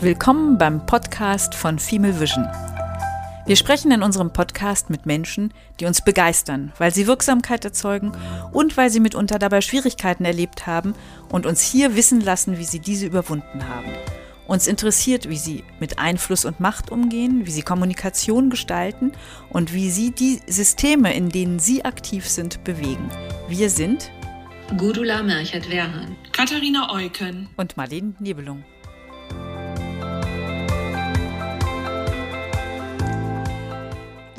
Willkommen beim Podcast von Female Vision. Wir sprechen in unserem Podcast mit Menschen, die uns begeistern, weil sie Wirksamkeit erzeugen und weil sie mitunter dabei Schwierigkeiten erlebt haben und uns hier wissen lassen, wie sie diese überwunden haben. Uns interessiert, wie sie mit Einfluss und Macht umgehen, wie sie Kommunikation gestalten und wie sie die Systeme, in denen sie aktiv sind, bewegen. Wir sind Gudula Merchert-Werhan, Katharina Eucken und Marlene Nebelung.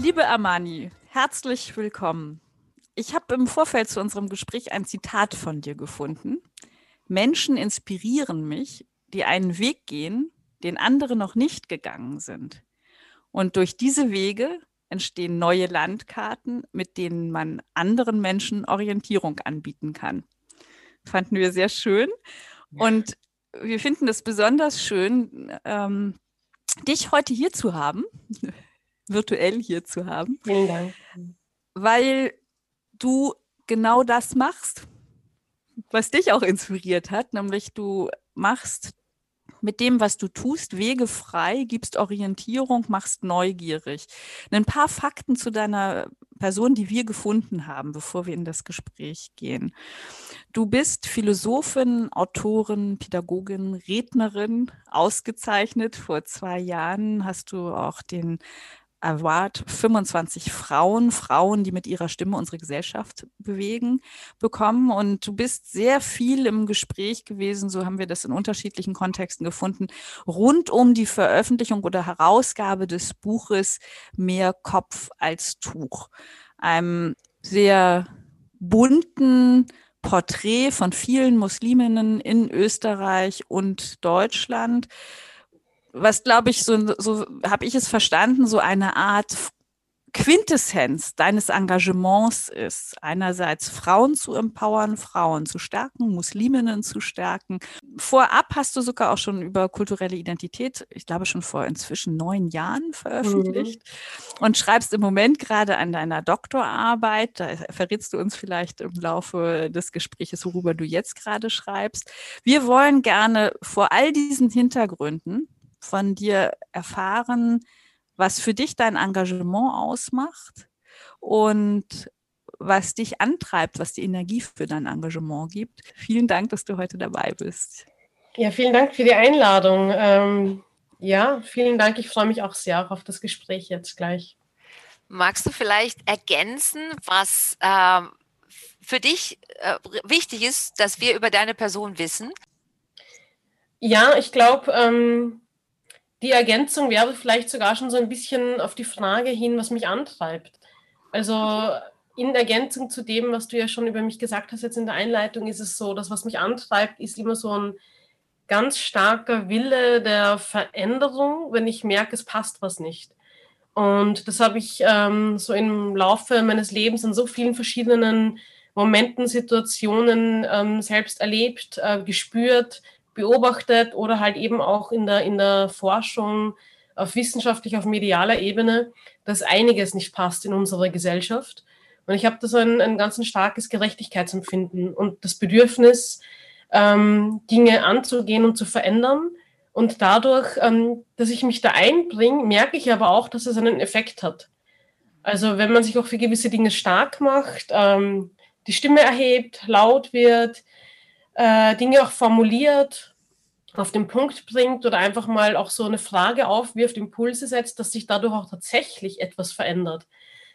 Liebe Amani, herzlich willkommen. Ich habe im Vorfeld zu unserem Gespräch ein Zitat von dir gefunden. Menschen inspirieren mich, die einen Weg gehen, den andere noch nicht gegangen sind. Und durch diese Wege entstehen neue Landkarten, mit denen man anderen Menschen Orientierung anbieten kann. Fanden wir sehr schön. Und wir finden es besonders schön, ähm, dich heute hier zu haben virtuell hier zu haben. Vielen Dank. Weil du genau das machst, was dich auch inspiriert hat, nämlich du machst mit dem, was du tust, Wege frei, gibst Orientierung, machst neugierig. Ein paar Fakten zu deiner Person, die wir gefunden haben, bevor wir in das Gespräch gehen. Du bist Philosophin, Autorin, Pädagogin, Rednerin, ausgezeichnet. Vor zwei Jahren hast du auch den Award 25 Frauen, Frauen, die mit ihrer Stimme unsere Gesellschaft bewegen, bekommen. Und du bist sehr viel im Gespräch gewesen, so haben wir das in unterschiedlichen Kontexten gefunden, rund um die Veröffentlichung oder Herausgabe des Buches Mehr Kopf als Tuch. Einem sehr bunten Porträt von vielen Musliminnen in Österreich und Deutschland was glaube ich, so, so habe ich es verstanden, so eine Art Quintessenz deines Engagements ist, einerseits Frauen zu empowern, Frauen zu stärken, Musliminnen zu stärken. Vorab hast du sogar auch schon über kulturelle Identität, ich glaube schon vor inzwischen neun Jahren veröffentlicht mhm. und schreibst im Moment gerade an deiner Doktorarbeit. Da verrätst du uns vielleicht im Laufe des Gesprächs, worüber du jetzt gerade schreibst. Wir wollen gerne vor all diesen Hintergründen von dir erfahren, was für dich dein Engagement ausmacht und was dich antreibt, was die Energie für dein Engagement gibt. Vielen Dank, dass du heute dabei bist. Ja, vielen Dank für die Einladung. Ähm, ja, vielen Dank. Ich freue mich auch sehr auf das Gespräch jetzt gleich. Magst du vielleicht ergänzen, was äh, für dich äh, wichtig ist, dass wir über deine Person wissen? Ja, ich glaube, ähm, die Ergänzung wäre vielleicht sogar schon so ein bisschen auf die Frage hin, was mich antreibt. Also in Ergänzung zu dem, was du ja schon über mich gesagt hast jetzt in der Einleitung, ist es so, dass was mich antreibt, ist immer so ein ganz starker Wille der Veränderung, wenn ich merke, es passt was nicht. Und das habe ich ähm, so im Laufe meines Lebens in so vielen verschiedenen Momenten, Situationen ähm, selbst erlebt, äh, gespürt, beobachtet oder halt eben auch in der, in der Forschung auf wissenschaftlicher, auf medialer Ebene, dass einiges nicht passt in unserer Gesellschaft. Und ich habe da so ein, ein ganz ein starkes Gerechtigkeitsempfinden und das Bedürfnis, ähm, Dinge anzugehen und zu verändern. Und dadurch, ähm, dass ich mich da einbringe, merke ich aber auch, dass es einen Effekt hat. Also wenn man sich auch für gewisse Dinge stark macht, ähm, die Stimme erhebt, laut wird, äh, Dinge auch formuliert, auf den Punkt bringt oder einfach mal auch so eine Frage aufwirft, Impulse setzt, dass sich dadurch auch tatsächlich etwas verändert.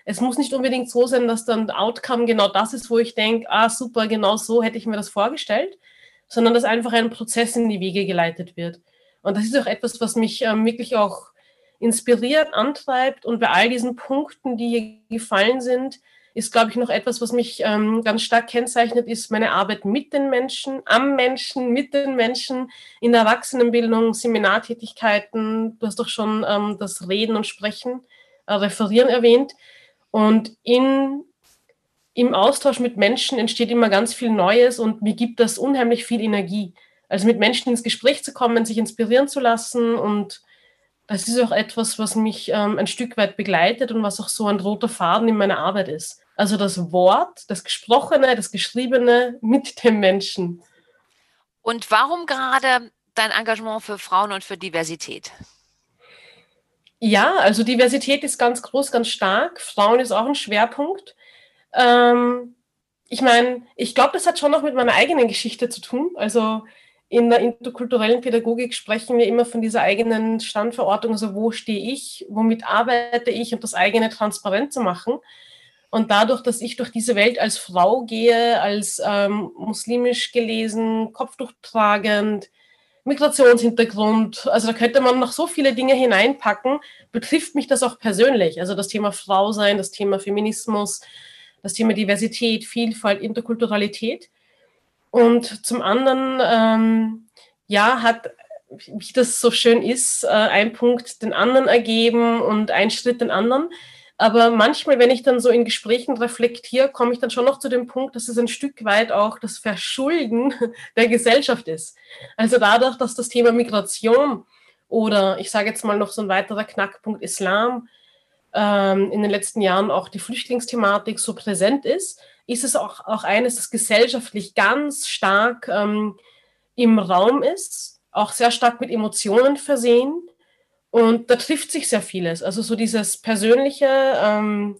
Es muss nicht unbedingt so sein, dass dann Outcome genau das ist, wo ich denke, ah super, genau so hätte ich mir das vorgestellt, sondern dass einfach ein Prozess in die Wege geleitet wird. Und das ist auch etwas, was mich ähm, wirklich auch inspiriert, antreibt und bei all diesen Punkten, die hier gefallen sind, ist, glaube ich, noch etwas, was mich ähm, ganz stark kennzeichnet, ist meine Arbeit mit den Menschen, am Menschen, mit den Menschen, in der Erwachsenenbildung, Seminartätigkeiten. Du hast doch schon ähm, das Reden und Sprechen, äh, Referieren erwähnt. Und in, im Austausch mit Menschen entsteht immer ganz viel Neues und mir gibt das unheimlich viel Energie. Also mit Menschen ins Gespräch zu kommen, sich inspirieren zu lassen und das ist auch etwas, was mich ähm, ein Stück weit begleitet und was auch so ein roter Faden in meiner Arbeit ist. Also das Wort, das Gesprochene, das Geschriebene mit dem Menschen. Und warum gerade dein Engagement für Frauen und für Diversität? Ja, also Diversität ist ganz groß, ganz stark. Frauen ist auch ein Schwerpunkt. Ähm, ich meine, ich glaube, das hat schon noch mit meiner eigenen Geschichte zu tun. Also in der interkulturellen Pädagogik sprechen wir immer von dieser eigenen Standverortung, also wo stehe ich, womit arbeite ich und das eigene transparent zu machen. Und dadurch, dass ich durch diese Welt als Frau gehe, als ähm, muslimisch gelesen, Kopftuch tragend, Migrationshintergrund, also da könnte man noch so viele Dinge hineinpacken, betrifft mich das auch persönlich. Also das Thema Frau sein, das Thema Feminismus, das Thema Diversität, Vielfalt, Interkulturalität. Und zum anderen, ähm, ja, hat, wie das so schön ist, äh, ein Punkt den anderen ergeben und ein Schritt den anderen. Aber manchmal, wenn ich dann so in Gesprächen reflektiere, komme ich dann schon noch zu dem Punkt, dass es ein Stück weit auch das Verschulden der Gesellschaft ist. Also dadurch, dass das Thema Migration oder ich sage jetzt mal noch so ein weiterer Knackpunkt Islam ähm, in den letzten Jahren auch die Flüchtlingsthematik so präsent ist, ist es auch, auch eines, das gesellschaftlich ganz stark ähm, im Raum ist, auch sehr stark mit Emotionen versehen. Und da trifft sich sehr vieles. Also so dieses persönliche, ähm,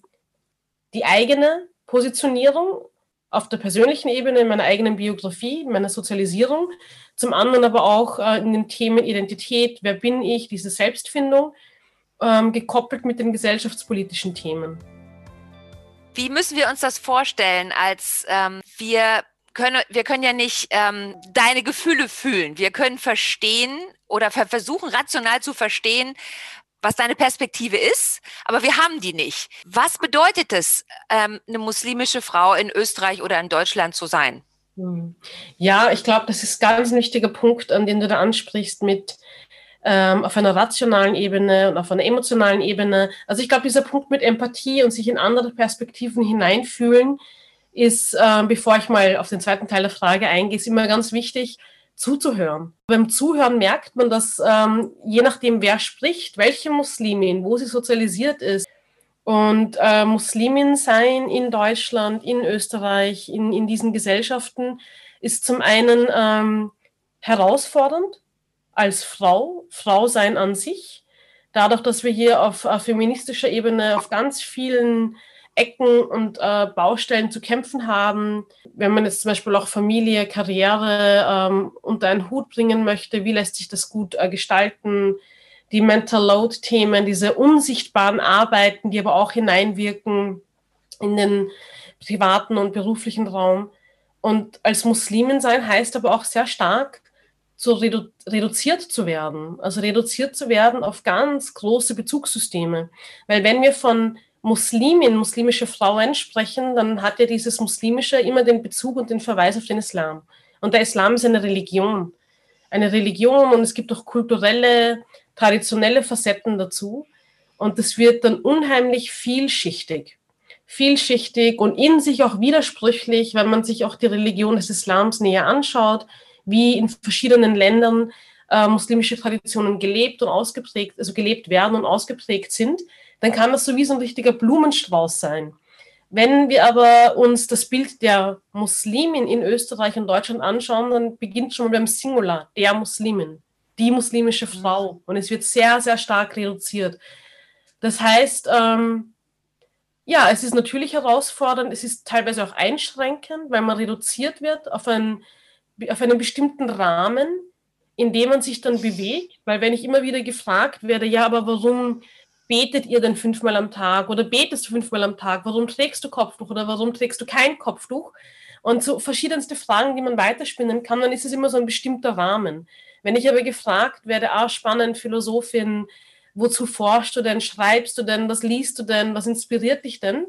die eigene Positionierung auf der persönlichen Ebene, in meiner eigenen Biografie, in meiner Sozialisierung. Zum anderen aber auch äh, in den Themen Identität, wer bin ich, diese Selbstfindung, ähm, gekoppelt mit den gesellschaftspolitischen Themen. Wie müssen wir uns das vorstellen, als ähm, wir können, wir können ja nicht ähm, deine Gefühle fühlen. Wir können verstehen oder versuchen rational zu verstehen, was deine Perspektive ist, aber wir haben die nicht. Was bedeutet es, ähm, eine muslimische Frau in Österreich oder in Deutschland zu sein? Hm. Ja, ich glaube, das ist ein ganz wichtiger Punkt, an den du da ansprichst mit ähm, auf einer rationalen Ebene und auf einer emotionalen Ebene. Also ich glaube, dieser Punkt mit Empathie und sich in andere Perspektiven hineinfühlen, ist, äh, bevor ich mal auf den zweiten Teil der Frage eingehe, ist immer ganz wichtig, zuzuhören. Beim Zuhören merkt man, dass ähm, je nachdem, wer spricht, welche Muslimin, wo sie sozialisiert ist, und äh, Muslimin sein in Deutschland, in Österreich, in, in diesen Gesellschaften, ist zum einen ähm, herausfordernd, als Frau, Frau sein an sich. Dadurch, dass wir hier auf, auf feministischer Ebene auf ganz vielen Ecken und äh, Baustellen zu kämpfen haben. Wenn man jetzt zum Beispiel auch Familie, Karriere ähm, unter einen Hut bringen möchte, wie lässt sich das gut äh, gestalten? Die Mental Load-Themen, diese unsichtbaren Arbeiten, die aber auch hineinwirken in den privaten und beruflichen Raum. Und als Muslimin sein heißt aber auch sehr stark, so redu reduziert zu werden, also reduziert zu werden auf ganz große Bezugssysteme. Weil wenn wir von Muslimin, muslimische Frauen sprechen, dann hat ja dieses Muslimische immer den Bezug und den Verweis auf den Islam. Und der Islam ist eine Religion. Eine Religion und es gibt auch kulturelle, traditionelle Facetten dazu. Und das wird dann unheimlich vielschichtig. Vielschichtig und in sich auch widersprüchlich, wenn man sich auch die Religion des Islams näher anschaut, wie in verschiedenen Ländern äh, muslimische Traditionen gelebt und ausgeprägt, also gelebt werden und ausgeprägt sind, dann kann das so wie so ein richtiger Blumenstrauß sein. Wenn wir aber uns das Bild der Muslimin in Österreich und Deutschland anschauen, dann beginnt schon mal beim Singular, der Muslimin, die muslimische mhm. Frau. Und es wird sehr, sehr stark reduziert. Das heißt, ähm, ja, es ist natürlich herausfordernd, es ist teilweise auch einschränkend, weil man reduziert wird auf ein auf einen bestimmten Rahmen, in dem man sich dann bewegt, weil wenn ich immer wieder gefragt werde, ja, aber warum betet ihr denn fünfmal am Tag oder betest du fünfmal am Tag, warum trägst du Kopftuch oder warum trägst du kein Kopftuch? Und so verschiedenste Fragen, die man weiterspinnen kann, dann ist es immer so ein bestimmter Rahmen. Wenn ich aber gefragt werde, ah, spannend, Philosophin, wozu forschst du denn, schreibst du denn, was liest du denn, was inspiriert dich denn,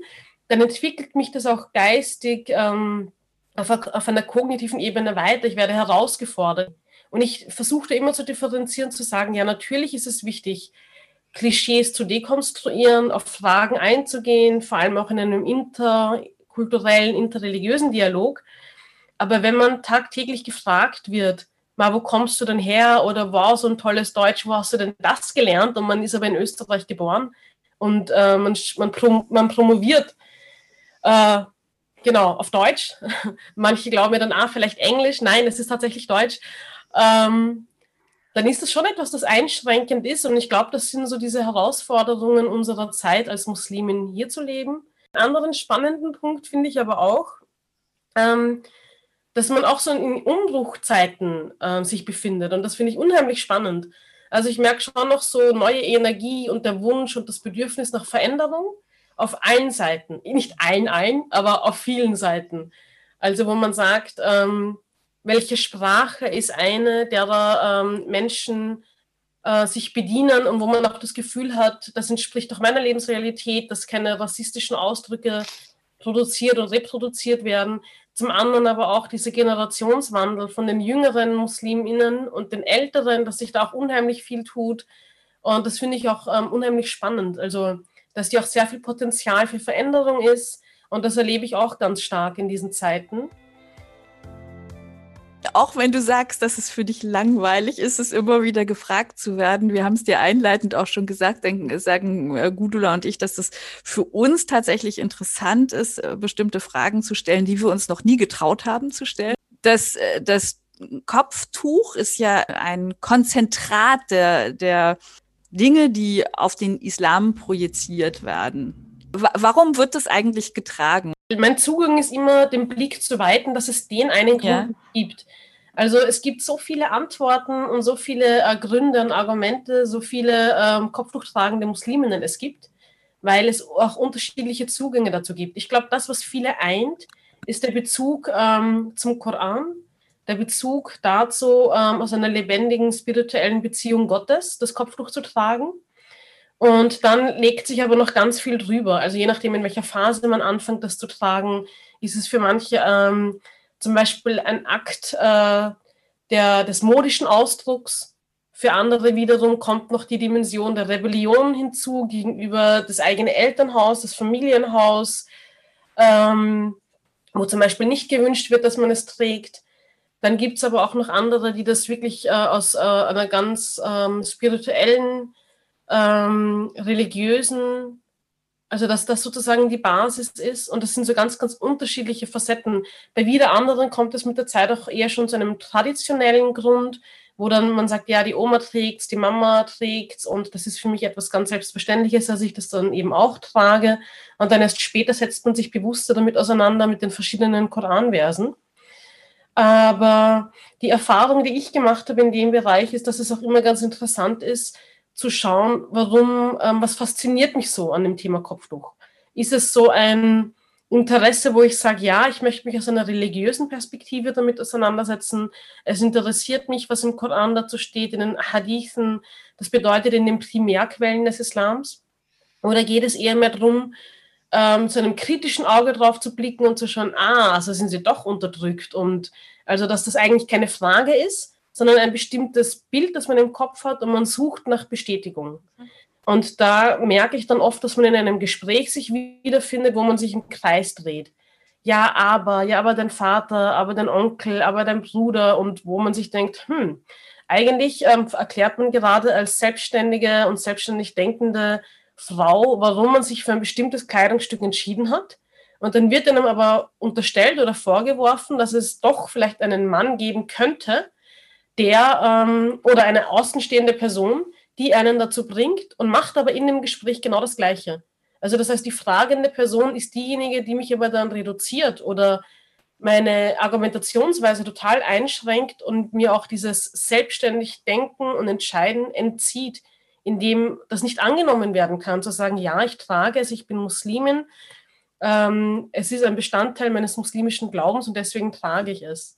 dann entwickelt mich das auch geistig, ähm, auf, auf einer kognitiven Ebene weiter, ich werde herausgefordert. Und ich versuchte immer zu differenzieren, zu sagen, ja, natürlich ist es wichtig, Klischees zu dekonstruieren, auf Fragen einzugehen, vor allem auch in einem interkulturellen, interreligiösen Dialog. Aber wenn man tagtäglich gefragt wird, mal, wo kommst du denn her? Oder wow, so ein tolles Deutsch, wo hast du denn das gelernt? Und man ist aber in Österreich geboren und äh, man, man, prom man promoviert äh, genau, auf Deutsch. Manche glauben mir dann, ah, vielleicht Englisch. Nein, es ist tatsächlich Deutsch. Ähm, dann ist das schon etwas, das einschränkend ist. Und ich glaube, das sind so diese Herausforderungen unserer Zeit als Muslimin hier zu leben. Einen anderen spannenden Punkt finde ich aber auch, ähm, dass man auch so in Umbruchzeiten äh, sich befindet. Und das finde ich unheimlich spannend. Also ich merke schon noch so neue Energie und der Wunsch und das Bedürfnis nach Veränderung auf allen Seiten. Nicht allen ein, aber auf vielen Seiten. Also wo man sagt, ähm, welche Sprache ist eine, derer ähm, Menschen äh, sich bedienen und wo man auch das Gefühl hat, das entspricht doch meiner Lebensrealität, dass keine rassistischen Ausdrücke produziert und reproduziert werden. Zum anderen aber auch dieser Generationswandel von den jüngeren Musliminnen und den älteren, dass sich da auch unheimlich viel tut. Und das finde ich auch ähm, unheimlich spannend. Also, dass die auch sehr viel Potenzial für Veränderung ist. Und das erlebe ich auch ganz stark in diesen Zeiten auch wenn du sagst, dass es für dich langweilig ist, es immer wieder gefragt zu werden. Wir haben es dir einleitend auch schon gesagt, denken, sagen äh, Gudula und ich, dass es für uns tatsächlich interessant ist, äh, bestimmte Fragen zu stellen, die wir uns noch nie getraut haben zu stellen. Das, äh, das Kopftuch ist ja ein Konzentrat der, der Dinge, die auf den Islam projiziert werden. Warum wird das eigentlich getragen? Mein Zugang ist immer, den Blick zu weiten, dass es den einen Grund ja. gibt. Also es gibt so viele Antworten und so viele äh, Gründe und Argumente, so viele ähm, kopftuchtragende Musliminnen es gibt, weil es auch unterschiedliche Zugänge dazu gibt. Ich glaube, das, was viele eint, ist der Bezug ähm, zum Koran, der Bezug dazu, ähm, aus einer lebendigen spirituellen Beziehung Gottes das Kopftuch zu tragen. Und dann legt sich aber noch ganz viel drüber. Also je nachdem, in welcher Phase man anfängt, das zu tragen, ist es für manche ähm, zum Beispiel ein Akt äh, der, des modischen Ausdrucks. Für andere wiederum kommt noch die Dimension der Rebellion hinzu gegenüber das eigene Elternhaus, das Familienhaus, ähm, wo zum Beispiel nicht gewünscht wird, dass man es trägt. Dann gibt es aber auch noch andere, die das wirklich äh, aus äh, einer ganz ähm, spirituellen, ähm, religiösen also, dass das sozusagen die Basis ist und das sind so ganz, ganz unterschiedliche Facetten. Bei wieder anderen kommt es mit der Zeit auch eher schon zu einem traditionellen Grund, wo dann man sagt, ja, die Oma trägt die Mama trägt und das ist für mich etwas ganz Selbstverständliches, dass ich das dann eben auch trage. Und dann erst später setzt man sich bewusster damit auseinander mit den verschiedenen Koranversen. Aber die Erfahrung, die ich gemacht habe in dem Bereich, ist, dass es auch immer ganz interessant ist, zu schauen, warum, ähm, was fasziniert mich so an dem Thema Kopftuch? Ist es so ein Interesse, wo ich sage, ja, ich möchte mich aus einer religiösen Perspektive damit auseinandersetzen. Es interessiert mich, was im Koran dazu steht, in den Hadithen, das bedeutet in den Primärquellen des Islams. Oder geht es eher mehr darum, ähm, zu einem kritischen Auge drauf zu blicken und zu schauen, ah, also sind sie doch unterdrückt und also, dass das eigentlich keine Frage ist, sondern ein bestimmtes Bild, das man im Kopf hat und man sucht nach Bestätigung. Und da merke ich dann oft, dass man in einem Gespräch sich wiederfindet, wo man sich im Kreis dreht. Ja, aber, ja, aber dein Vater, aber dein Onkel, aber dein Bruder und wo man sich denkt, hm, eigentlich ähm, erklärt man gerade als selbstständige und selbstständig denkende Frau, warum man sich für ein bestimmtes Kleidungsstück entschieden hat. Und dann wird einem aber unterstellt oder vorgeworfen, dass es doch vielleicht einen Mann geben könnte, der ähm, oder eine außenstehende Person, die einen dazu bringt und macht aber in dem Gespräch genau das Gleiche. Also das heißt, die fragende Person ist diejenige, die mich aber dann reduziert oder meine Argumentationsweise total einschränkt und mir auch dieses selbstständig Denken und Entscheiden entzieht, indem das nicht angenommen werden kann, zu sagen, ja, ich trage es, ich bin Muslimin, ähm, es ist ein Bestandteil meines muslimischen Glaubens und deswegen trage ich es.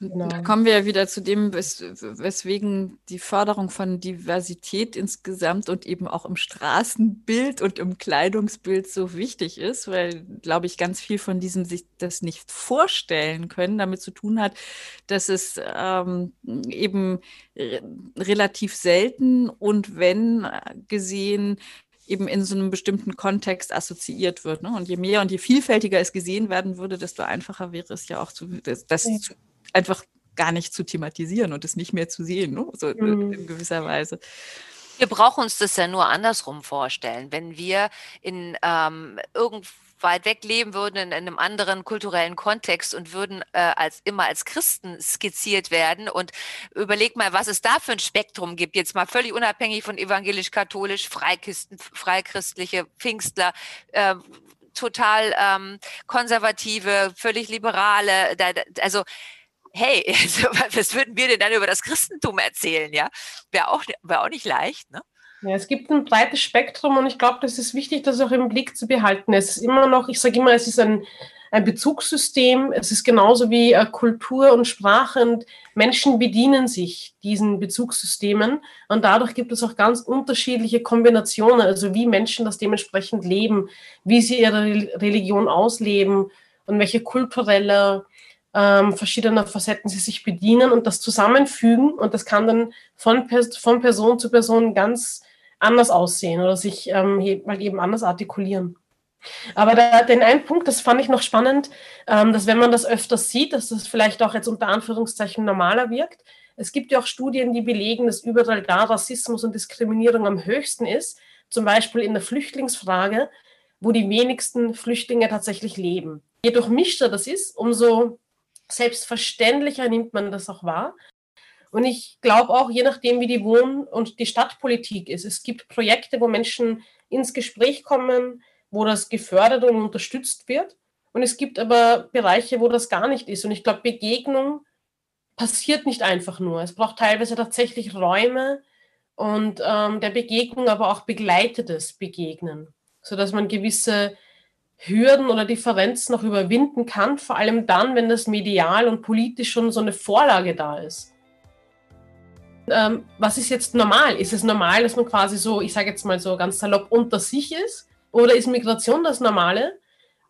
Genau. Da kommen wir ja wieder zu dem, wes weswegen die Förderung von Diversität insgesamt und eben auch im Straßenbild und im Kleidungsbild so wichtig ist, weil, glaube ich, ganz viel von diesem sich das nicht vorstellen können, damit zu tun hat, dass es ähm, eben re relativ selten und wenn gesehen eben in so einem bestimmten Kontext assoziiert wird. Ne? Und je mehr und je vielfältiger es gesehen werden würde, desto einfacher wäre es ja auch, zu, das, das ja. zu einfach gar nicht zu thematisieren und es nicht mehr zu sehen, ne? so mhm. in gewisser Weise. Wir brauchen uns das ja nur andersrum vorstellen. Wenn wir in ähm, irgend weit weg leben würden, in, einem anderen kulturellen Kontext und würden äh, als immer als Christen skizziert werden. Und überleg mal, was es da für ein Spektrum gibt, jetzt mal völlig unabhängig von evangelisch-katholisch, Freikisten, Freikristliche, Pfingstler, äh, total ähm, konservative, völlig liberale, da, also hey, also, was würden wir denn dann über das Christentum erzählen, ja? Wäre auch, wär auch nicht leicht, ne? Ja, es gibt ein breites Spektrum und ich glaube, das ist wichtig, das auch im Blick zu behalten. Es ist immer noch, ich sage immer, es ist ein, ein Bezugssystem. Es ist genauso wie äh, Kultur und Sprache und Menschen bedienen sich diesen Bezugssystemen und dadurch gibt es auch ganz unterschiedliche Kombinationen, also wie Menschen das dementsprechend leben, wie sie ihre Religion ausleben und welche kulturelle ähm, verschiedener Facetten sie sich bedienen und das zusammenfügen und das kann dann von, von Person zu Person ganz anders aussehen oder sich ähm, halt eben anders artikulieren. Aber da, den einen Punkt, das fand ich noch spannend, ähm, dass wenn man das öfters sieht, dass das vielleicht auch jetzt unter Anführungszeichen normaler wirkt. Es gibt ja auch Studien, die belegen, dass überall da Rassismus und Diskriminierung am höchsten ist, zum Beispiel in der Flüchtlingsfrage, wo die wenigsten Flüchtlinge tatsächlich leben. Je durchmischter das ist, umso selbstverständlicher nimmt man das auch wahr. Und ich glaube auch, je nachdem, wie die Wohn- und die Stadtpolitik ist, es gibt Projekte, wo Menschen ins Gespräch kommen, wo das gefördert und unterstützt wird. Und es gibt aber Bereiche, wo das gar nicht ist. Und ich glaube, Begegnung passiert nicht einfach nur. Es braucht teilweise tatsächlich Räume und ähm, der Begegnung, aber auch begleitetes Begegnen, sodass man gewisse Hürden oder Differenzen noch überwinden kann, vor allem dann, wenn das medial und politisch schon so eine Vorlage da ist ähm, was ist jetzt normal? Ist es normal, dass man quasi so, ich sage jetzt mal so ganz salopp, unter sich ist? Oder ist Migration das Normale?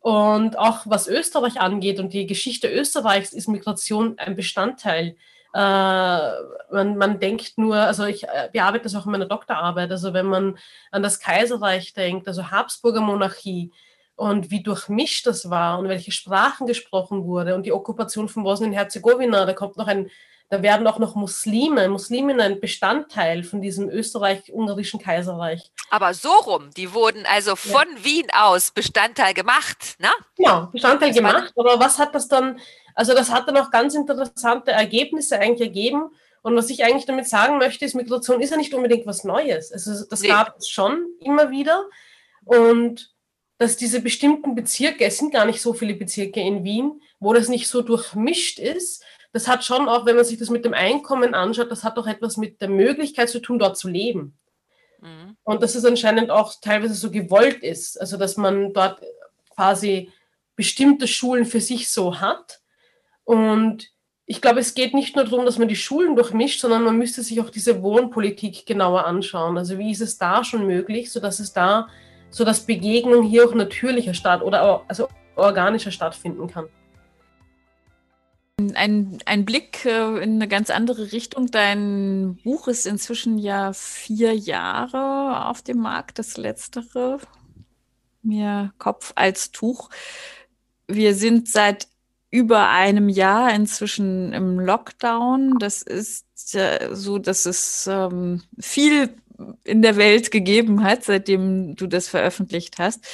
Und auch was Österreich angeht und die Geschichte Österreichs, ist Migration ein Bestandteil. Äh, man, man, denkt nur, also ich äh, bearbeite das auch in meiner Doktorarbeit, also wenn man an das Kaiserreich denkt, also Habsburger Monarchie und wie durchmischt das war und welche Sprachen gesprochen wurde und die Okkupation von Bosnien-Herzegowina, da kommt noch ein da werden auch noch Muslime, Musliminnen ein Bestandteil von diesem österreich-ungarischen Kaiserreich. Aber so rum, die wurden also von ja. Wien aus Bestandteil gemacht, ne? Genau, Bestandteil das gemacht. Aber was hat das dann, also das hat dann auch ganz interessante Ergebnisse eigentlich ergeben. Und was ich eigentlich damit sagen möchte, ist, Migration ist ja nicht unbedingt was Neues. Also das nee. gab es schon immer wieder. Und dass diese bestimmten Bezirke, es sind gar nicht so viele Bezirke in Wien, wo das nicht so durchmischt ist, das hat schon auch, wenn man sich das mit dem Einkommen anschaut, das hat auch etwas mit der Möglichkeit zu tun, dort zu leben. Mhm. Und dass es anscheinend auch teilweise so gewollt ist, also dass man dort quasi bestimmte Schulen für sich so hat. Und ich glaube, es geht nicht nur darum, dass man die Schulen durchmischt, sondern man müsste sich auch diese Wohnpolitik genauer anschauen. Also wie ist es da schon möglich, sodass es da, so dass Begegnung hier auch natürlicher statt oder auch, also organischer stattfinden kann. Ein, ein Blick äh, in eine ganz andere Richtung. Dein Buch ist inzwischen ja vier Jahre auf dem Markt, das letztere. Mir Kopf als Tuch. Wir sind seit über einem Jahr inzwischen im Lockdown. Das ist äh, so, dass es ähm, viel in der Welt gegeben hat, seitdem du das veröffentlicht hast.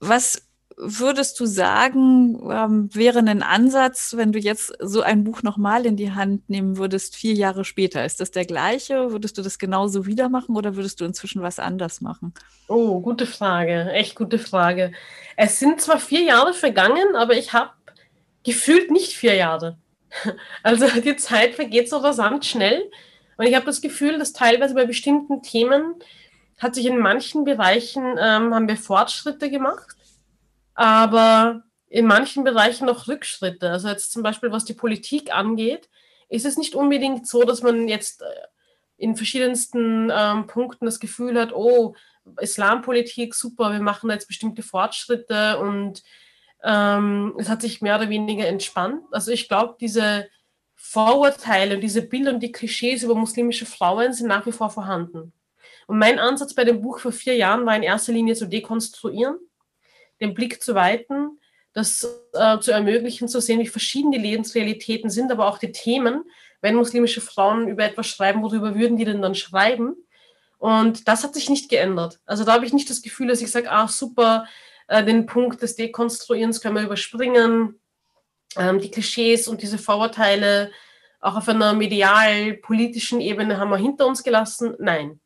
Was würdest du sagen, ähm, wäre ein Ansatz, wenn du jetzt so ein Buch nochmal in die Hand nehmen würdest, vier Jahre später? Ist das der gleiche? Würdest du das genauso wieder machen oder würdest du inzwischen was anders machen? Oh, gute Frage. Echt gute Frage. Es sind zwar vier Jahre vergangen, aber ich habe gefühlt nicht vier Jahre. Also die Zeit vergeht so rasant schnell. Und ich habe das Gefühl, dass teilweise bei bestimmten Themen hat sich in manchen Bereichen, ähm, haben wir Fortschritte gemacht aber in manchen Bereichen noch Rückschritte. Also jetzt zum Beispiel, was die Politik angeht, ist es nicht unbedingt so, dass man jetzt äh, in verschiedensten ähm, Punkten das Gefühl hat, oh, Islampolitik, super, wir machen jetzt bestimmte Fortschritte und ähm, es hat sich mehr oder weniger entspannt. Also ich glaube, diese Vorurteile und diese Bilder und die Klischees über muslimische Frauen sind nach wie vor vorhanden. Und mein Ansatz bei dem Buch vor vier Jahren war in erster Linie zu dekonstruieren den Blick zu weiten, das äh, zu ermöglichen, zu sehen, wie verschieden die Lebensrealitäten sind, aber auch die Themen. Wenn muslimische Frauen über etwas schreiben, worüber würden die denn dann schreiben? Und das hat sich nicht geändert. Also da habe ich nicht das Gefühl, dass ich sage, ah super, Äh, den Punkt des Dekonstruierens können wir überspringen. Ähm, die Klischees und diese Vorurteile auch auf einer medial-politischen Ebene haben wir hinter uns gelassen. Nein.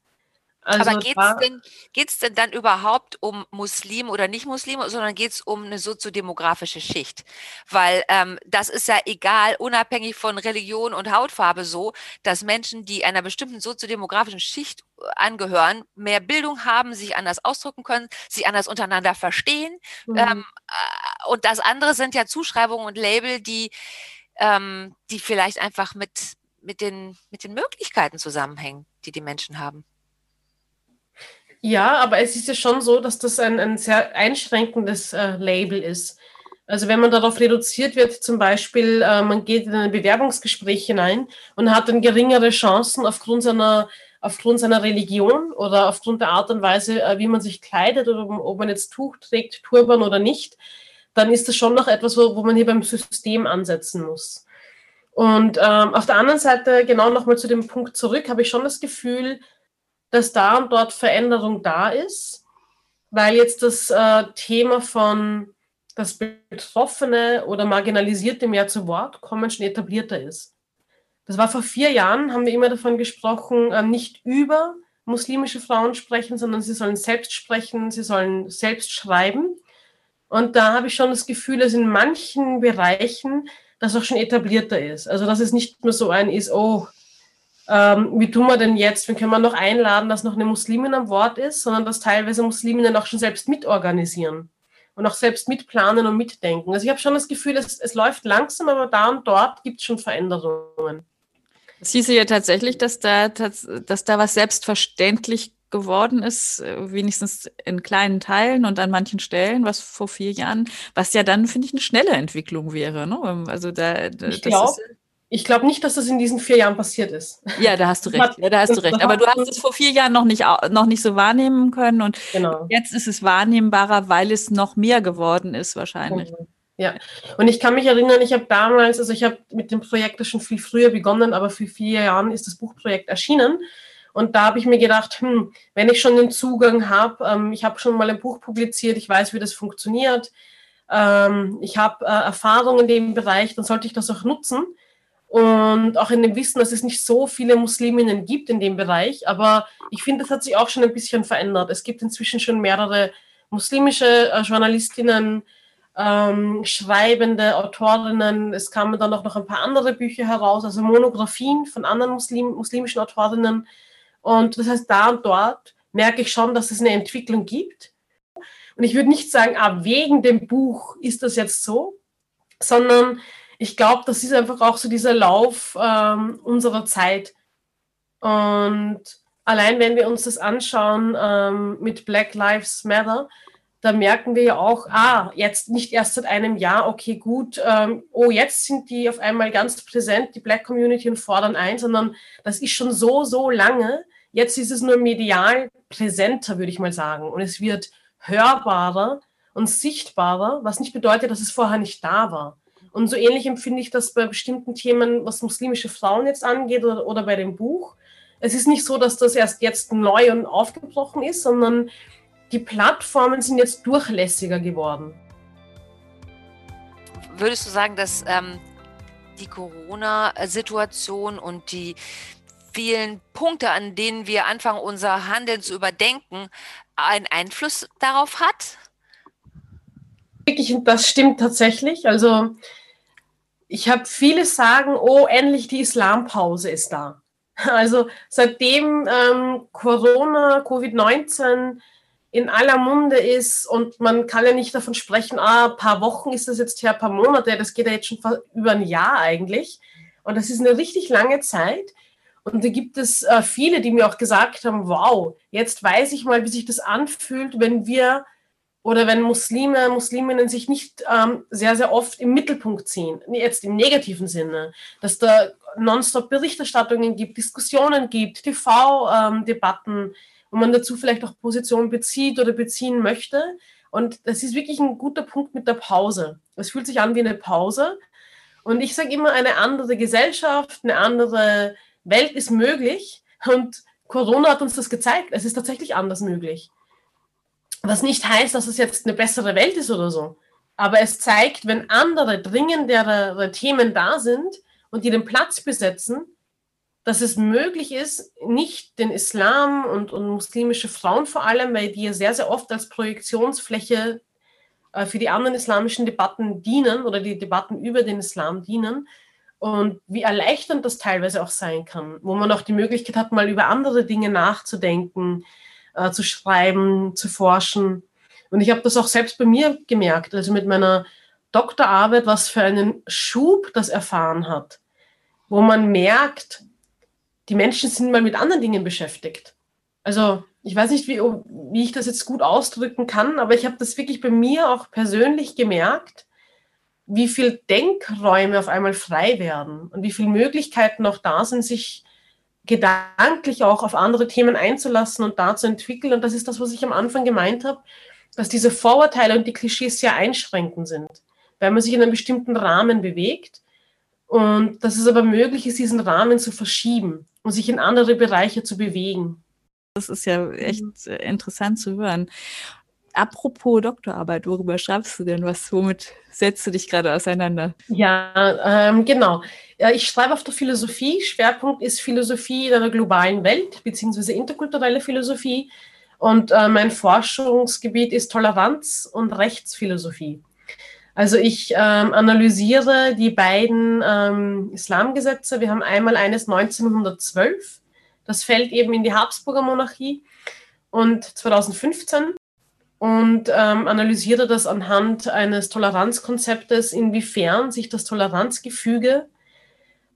Also Aber geht es denn, geht's denn dann überhaupt um Muslim oder nicht Muslim, sondern geht es um eine soziodemografische Schicht? Weil ähm, das ist ja egal, unabhängig von Religion und Hautfarbe so, dass Menschen, die einer bestimmten soziodemografischen Schicht äh, angehören, mehr Bildung haben, sich anders ausdrücken können, sich anders untereinander verstehen. Mhm. Ähm, äh, und das andere sind ja Zuschreibungen und Label, die, ähm, die vielleicht einfach mit, mit, den, mit den Möglichkeiten zusammenhängen, die die Menschen haben. Ja, aber es ist ja schon so, dass das ein, ein sehr einschränkendes äh, Label ist. Also wenn man darauf reduziert wird, zum Beispiel, äh, man geht in ein Bewerbungsgespräch hinein und hat dann geringere Chancen aufgrund seiner, aufgrund seiner Religion oder aufgrund der Art und Weise, äh, wie man sich kleidet oder ob man jetzt Tuch trägt, Turban oder nicht, dann ist das schon noch etwas, wo, wo man hier beim System ansetzen muss. Und ähm, auf der anderen Seite, genau nochmal zu dem Punkt zurück, habe ich schon das Gefühl, dass da und dort Veränderung da ist, weil jetzt das äh, Thema von das Betroffene oder Marginalisierte mehr zu Wort kommen schon etablierter ist. Das war vor vier Jahren, haben wir immer davon gesprochen, äh, nicht über muslimische Frauen sprechen, sondern sie sollen selbst sprechen, sie sollen selbst schreiben. Und da habe ich schon das Gefühl, dass in manchen Bereichen das auch schon etablierter ist. Also dass es nicht mehr so ein ist, oh, ähm, wie tun wir denn jetzt, wie können wir noch einladen, dass noch eine Muslimin am Wort ist, sondern dass teilweise Musliminnen auch schon selbst mitorganisieren und auch selbst mitplanen und mitdenken. Also ich habe schon das Gefühl, es, es läuft langsam, aber da und dort gibt es schon Veränderungen. Es hieße ja tatsächlich, dass da, dass, dass da was selbstverständlich geworden ist, äh, wenigstens in kleinen Teilen und an manchen Stellen, was vor vier Jahren, was ja dann, finde ich, eine schnelle Entwicklung wäre. Ne? Also da, da ich glaube, ich glaube nicht, dass das in diesen vier Jahren passiert ist. Ja, da hast du recht. Ja, da hast du recht. Aber du hast es vor vier Jahren noch nicht, noch nicht so wahrnehmen können und genau. jetzt ist es wahrnehmbarer, weil es noch mehr geworden ist wahrscheinlich. Mhm. Ja, und ich kann mich erinnern, ich habe damals, also ich habe mit dem Projekt schon viel früher begonnen, aber für vier Jahren ist das Buchprojekt erschienen. Und da habe ich mir gedacht, hm, wenn ich schon den Zugang habe, ähm, ich habe schon mal ein Buch publiziert, ich weiß, wie das funktioniert, ähm, ich habe äh, Erfahrung in dem Bereich, dann sollte ich das auch nutzen. Und auch in dem Wissen, dass es nicht so viele Musliminnen gibt in dem Bereich. Aber ich finde, das hat sich auch schon ein bisschen verändert. Es gibt inzwischen schon mehrere muslimische äh, Journalistinnen, ähm, schreibende Autorinnen. Es kamen dann auch noch ein paar andere Bücher heraus, also Monographien von anderen Muslim muslimischen Autorinnen. Und das heißt, da und dort merke ich schon, dass es eine Entwicklung gibt. Und ich würde nicht sagen, ah, wegen dem Buch ist das jetzt so, sondern ich glaube, das ist einfach auch so dieser Lauf ähm, unserer Zeit. Und allein wenn wir uns das anschauen ähm, mit Black Lives Matter, da merken wir ja auch, ah, jetzt nicht erst seit einem Jahr, okay, gut, ähm, oh, jetzt sind die auf einmal ganz präsent, die Black Community und fordern ein, sondern das ist schon so, so lange. Jetzt ist es nur medial präsenter, würde ich mal sagen. Und es wird hörbarer und sichtbarer, was nicht bedeutet, dass es vorher nicht da war. Und so ähnlich empfinde ich das bei bestimmten Themen, was muslimische Frauen jetzt angeht oder, oder bei dem Buch. Es ist nicht so, dass das erst jetzt neu und aufgebrochen ist, sondern die Plattformen sind jetzt durchlässiger geworden. Würdest du sagen, dass ähm, die Corona-Situation und die vielen Punkte, an denen wir anfangen, unser Handeln zu überdenken, einen Einfluss darauf hat? Wirklich, das stimmt tatsächlich. Also ich habe viele sagen, oh, endlich die Islampause ist da. Also seitdem ähm, Corona, Covid-19 in aller Munde ist und man kann ja nicht davon sprechen, ah, paar Wochen ist das jetzt her, paar Monate, das geht ja jetzt schon über ein Jahr eigentlich. Und das ist eine richtig lange Zeit. Und da gibt es äh, viele, die mir auch gesagt haben, wow, jetzt weiß ich mal, wie sich das anfühlt, wenn wir oder wenn Muslime, Musliminnen sich nicht ähm, sehr, sehr oft im Mittelpunkt ziehen, jetzt im negativen Sinne, dass da nonstop Berichterstattungen gibt, Diskussionen gibt, TV-Debatten, ähm, wo man dazu vielleicht auch Positionen bezieht oder beziehen möchte. Und das ist wirklich ein guter Punkt mit der Pause. Es fühlt sich an wie eine Pause. Und ich sage immer, eine andere Gesellschaft, eine andere Welt ist möglich. Und Corona hat uns das gezeigt. Es ist tatsächlich anders möglich. Was nicht heißt, dass es jetzt eine bessere Welt ist oder so. Aber es zeigt, wenn andere dringendere Themen da sind und die den Platz besetzen, dass es möglich ist, nicht den Islam und, und muslimische Frauen vor allem, weil die ja sehr, sehr oft als Projektionsfläche äh, für die anderen islamischen Debatten dienen oder die Debatten über den Islam dienen. Und wie erleichternd das teilweise auch sein kann, wo man auch die Möglichkeit hat, mal über andere Dinge nachzudenken, äh, zu schreiben, zu forschen. Und ich habe das auch selbst bei mir gemerkt, also mit meiner Doktorarbeit, was für einen Schub das erfahren hat, wo man merkt, die Menschen sind mal mit anderen Dingen beschäftigt. Also ich weiß nicht, wie, wie ich das jetzt gut ausdrücken kann, aber ich habe das wirklich bei mir auch persönlich gemerkt, wie viel Denkräume auf einmal frei werden und wie viele Möglichkeiten noch da sind, sich gedanklich auch auf andere Themen einzulassen und da zu entwickeln. Und das ist das, was ich am Anfang gemeint habe, dass diese Vorurteile und die Klischees sehr einschränkend sind, weil man sich in einem bestimmten Rahmen bewegt und dass es aber möglich ist, diesen Rahmen zu verschieben und sich in andere Bereiche zu bewegen. Das ist ja echt mhm. interessant zu hören. Apropos Doktorarbeit, worüber schreibst du denn was? Womit setzt du dich gerade auseinander? Ja, ähm, genau. Ich schreibe auf der Philosophie. Schwerpunkt ist Philosophie in einer globalen Welt, beziehungsweise interkulturelle Philosophie. Und äh, mein Forschungsgebiet ist Toleranz und Rechtsphilosophie. Also ich ähm, analysiere die beiden ähm, Islamgesetze. Wir haben einmal eines 1912, das fällt eben in die Habsburger Monarchie und 2015 und ähm, analysiere das anhand eines Toleranzkonzeptes, inwiefern sich das Toleranzgefüge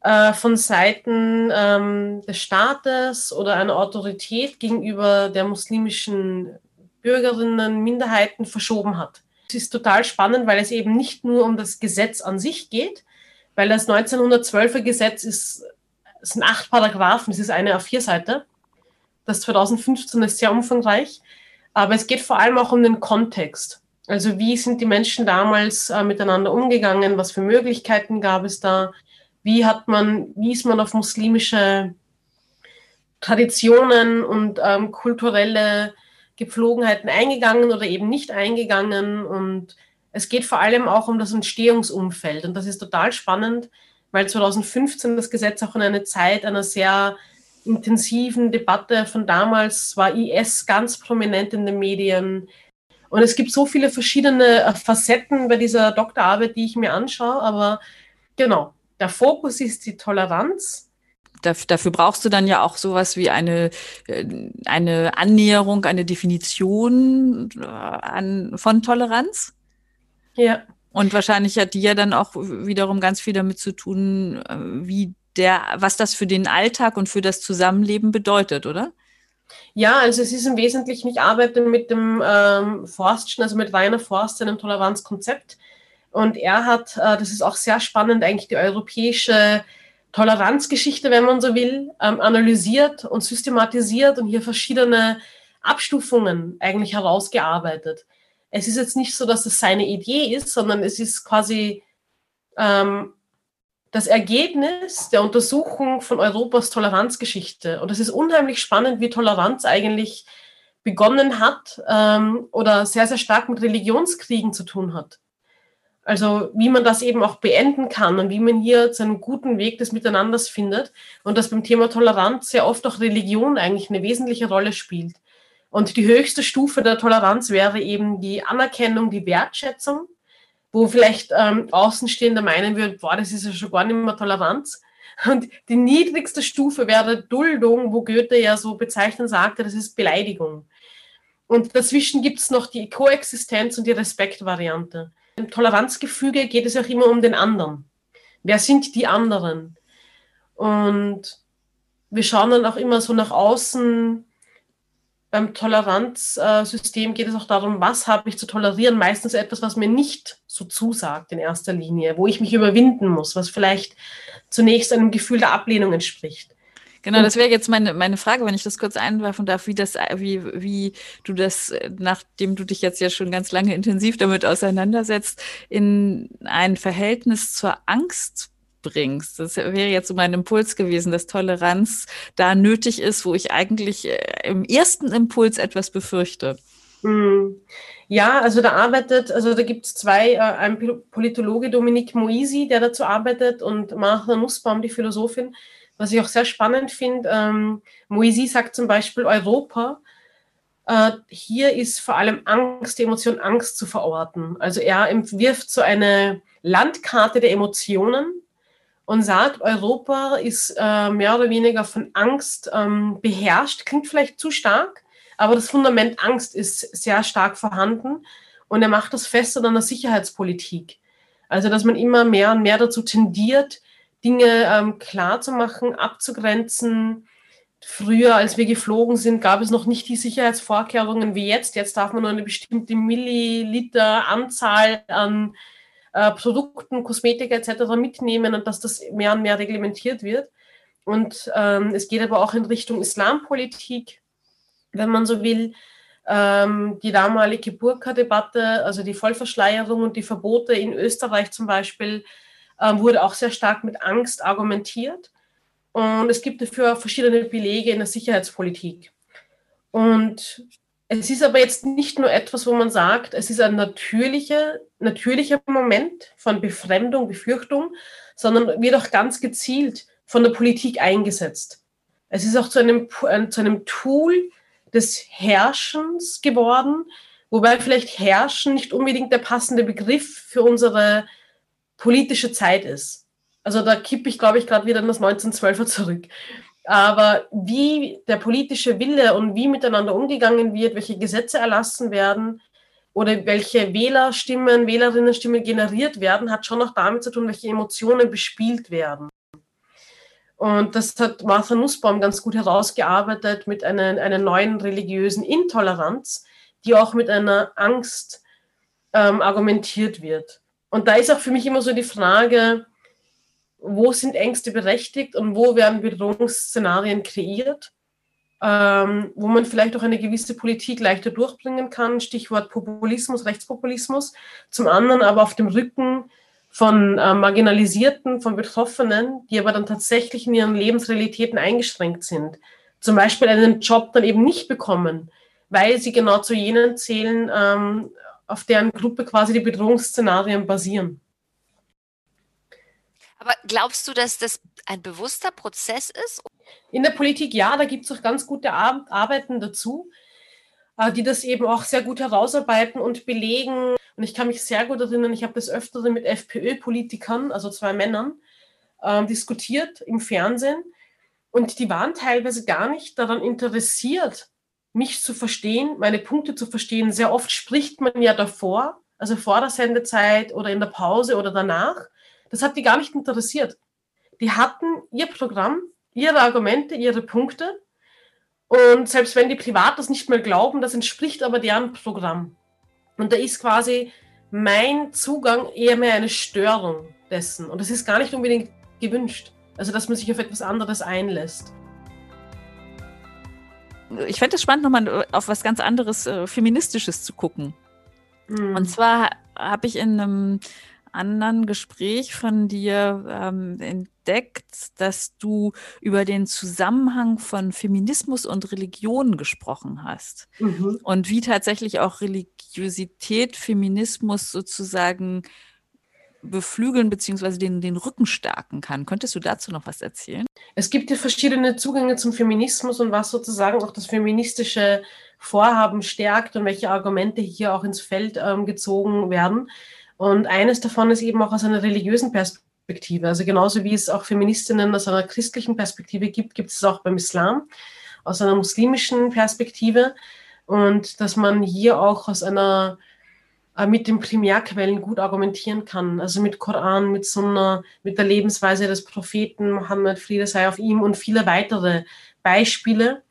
äh, von Seiten ähm, des Staates oder einer Autorität gegenüber der muslimischen Bürgerinnen, Minderheiten verschoben hat. Es ist total spannend, weil es eben nicht nur um das Gesetz an sich geht, weil das 1912er Gesetz ist, sind acht Paragraphen, es ist eine A4-Seite. Das 2015 ist sehr umfangreich, aber es geht vor allem auch um den Kontext. Also wie sind die Menschen damals äh, miteinander umgegangen? Was für Möglichkeiten gab es da? Wie hat man, wie ist man auf muslimische Traditionen und ähm, kulturelle Gepflogenheiten eingegangen oder eben nicht eingegangen. Und es geht vor allem auch um das Entstehungsumfeld. Und das ist total spannend, weil 2015 das Gesetz auch in eine Zeit einer sehr intensiven Debatte von damals war IS ganz prominent in den Medien. Und es gibt so viele verschiedene äh, Facetten bei dieser Doktorarbeit, die ich mir anschaue. Aber genau, der Fokus ist die Toleranz dafür brauchst du dann ja auch sowas wie eine, äh, eine Annäherung, eine Definition äh, an, von Toleranz. Ja. Und wahrscheinlich hat die ja dann auch wiederum ganz viel damit zu tun, wie der, was das für den Alltag und für das Zusammenleben bedeutet, oder? Ja, also es ist im Wesentlichen, ich arbeite mit dem ähm, Forstchen, also mit Rainer Forst, einem Toleranzkonzept. Und er hat, äh, das ist auch sehr spannend, eigentlich die europäische Toleranzgeschichte, wenn man so will, ähm, analysiert und systematisiert und hier verschiedene Abstufungen eigentlich herausgearbeitet. Es ist jetzt nicht so, dass es seine Idee ist, sondern es ist quasi ähm, das Ergebnis der Untersuchung von Europas Toleranzgeschichte. Und es ist unheimlich spannend, wie Toleranz eigentlich begonnen hat ähm, oder sehr, sehr stark mit Religionskriegen zu tun hat. Also wie man das eben auch beenden kann und wie man hier zu einem guten Weg des Miteinanders findet und dass beim Thema Toleranz sehr oft auch Religion eigentlich eine wesentliche Rolle spielt. Und die höchste Stufe der Toleranz wäre eben die Anerkennung, die Wertschätzung, wo vielleicht ähm, Außenstehender meinen würden, boah, das ist ja schon gar nicht mehr Toleranz. Und die niedrigste Stufe wäre Duldung, wo Goethe ja so bezeichnend sagte, das ist Beleidigung. Und dazwischen gibt es noch die Koexistenz und die Respektvariante. Im Toleranzgefüge geht es auch immer um den anderen. Wer sind die anderen? Und wir schauen dann auch immer so nach außen. Beim Toleranzsystem geht es auch darum, was habe ich zu tolerieren. Meistens etwas, was mir nicht so zusagt in erster Linie, wo ich mich überwinden muss, was vielleicht zunächst einem Gefühl der Ablehnung entspricht. Genau, das wäre jetzt meine, meine Frage, wenn ich das kurz einwerfen darf, wie das, wie, wie du das, nachdem du dich jetzt ja schon ganz lange intensiv damit auseinandersetzt, in ein Verhältnis zur Angst bringst. Das wäre jetzt so mein Impuls gewesen, dass Toleranz da nötig ist, wo ich eigentlich äh, im ersten Impuls etwas befürchte. Hm. Ja, also da arbeitet, also da gibt es zwei, äh, ein Politologe Dominique Moisi, der dazu arbeitet und Martha Nussbaum, die Philosophin, was ich auch sehr spannend finde. Ähm, Moisi sagt zum Beispiel, Europa, äh, hier ist vor allem Angst, die Emotion Angst zu verorten. Also er entwirft so eine Landkarte der Emotionen und sagt, Europa ist äh, mehr oder weniger von Angst ähm, beherrscht. Klingt vielleicht zu stark, aber das Fundament Angst ist sehr stark vorhanden. Und er macht das fest an der Sicherheitspolitik. Also, dass man immer mehr und mehr dazu tendiert, Dinge ähm, klar zu machen, abzugrenzen. Früher, als wir geflogen sind, gab es noch nicht die Sicherheitsvorkehrungen wie jetzt. Jetzt darf man nur eine bestimmte Milliliter Anzahl an äh, Produkten, Kosmetika etc. mitnehmen und dass das mehr und mehr reglementiert wird. Und ähm, es geht aber auch in Richtung Islampolitik, wenn man so will. Ähm, die damalige Burka-Debatte, also die Vollverschleierung und die Verbote in Österreich zum Beispiel, äh, wurde auch sehr stark mit Angst argumentiert. Und es gibt dafür verschiedene Belege in der Sicherheitspolitik. Und es ist aber jetzt nicht nur etwas, wo man sagt, es ist ein natürlicher, natürlicher Moment von Befremdung, Befürchtung, sondern wird auch ganz gezielt von der Politik eingesetzt. Es ist auch zu einem, zu einem Tool des Herrschens geworden, wobei vielleicht Herrschen nicht unbedingt der passende Begriff für unsere politische Zeit ist. Also da kippe ich, glaube ich, gerade wieder in das 1912er zurück. Aber wie der politische Wille und wie miteinander umgegangen wird, welche Gesetze erlassen werden oder welche Wählerstimmen, Wählerinnenstimmen generiert werden, hat schon noch damit zu tun, welche Emotionen bespielt werden. Und das hat Martha Nussbaum ganz gut herausgearbeitet mit einer, einer neuen religiösen Intoleranz, die auch mit einer Angst ähm, argumentiert wird. Und da ist auch für mich immer so die Frage, wo sind Ängste berechtigt und wo werden Bedrohungsszenarien kreiert, ähm, wo man vielleicht auch eine gewisse Politik leichter durchbringen kann, Stichwort Populismus, Rechtspopulismus, zum anderen aber auf dem Rücken von äh, Marginalisierten, von Betroffenen, die aber dann tatsächlich in ihren Lebensrealitäten eingeschränkt sind. Zum Beispiel einen Job dann eben nicht bekommen, weil sie genau zu jenen zählen, ähm, auf deren Gruppe quasi die Bedrohungsszenarien basieren. Aber glaubst du, dass das ein bewusster Prozess ist? In der Politik ja, da gibt es auch ganz gute Ar Arbeiten dazu, äh, die das eben auch sehr gut herausarbeiten und belegen. Und ich kann mich sehr gut erinnern, ich habe das öfter mit FPÖ-Politikern, also zwei Männern, äh, diskutiert im Fernsehen. Und die waren teilweise gar nicht daran interessiert, mich zu verstehen, meine Punkte zu verstehen. Sehr oft spricht man ja davor, also vor der Sendezeit oder in der Pause oder danach. Das hat die gar nicht interessiert. Die hatten ihr Programm, ihre Argumente, ihre Punkte. Und selbst wenn die privat das nicht mehr glauben, das entspricht aber deren Programm. Und da ist quasi mein Zugang eher mehr eine Störung dessen. Und das ist gar nicht unbedingt gewünscht. Also, dass man sich auf etwas anderes einlässt. Ich fände es spannend, nochmal auf was ganz anderes äh, Feministisches zu gucken. Mhm. Und zwar habe ich in einem anderen Gespräch von dir ähm, entdeckt, dass du über den Zusammenhang von Feminismus und Religion gesprochen hast. Mhm. Und wie tatsächlich auch Religiosität Feminismus sozusagen beflügeln bzw. Den, den Rücken stärken kann. Könntest du dazu noch was erzählen? Es gibt ja verschiedene Zugänge zum Feminismus und was sozusagen auch das feministische Vorhaben stärkt und welche Argumente hier auch ins Feld ähm, gezogen werden. Und eines davon ist eben auch aus einer religiösen Perspektive. Also genauso wie es auch Feministinnen aus einer christlichen Perspektive gibt, gibt es auch beim Islam aus einer muslimischen Perspektive. Und dass man hier auch aus einer äh, mit den Primärquellen gut argumentieren kann. Also mit Koran, mit Sunna, mit der Lebensweise des Propheten Mohammed, Friede sei auf ihm und viele weitere Beispiele.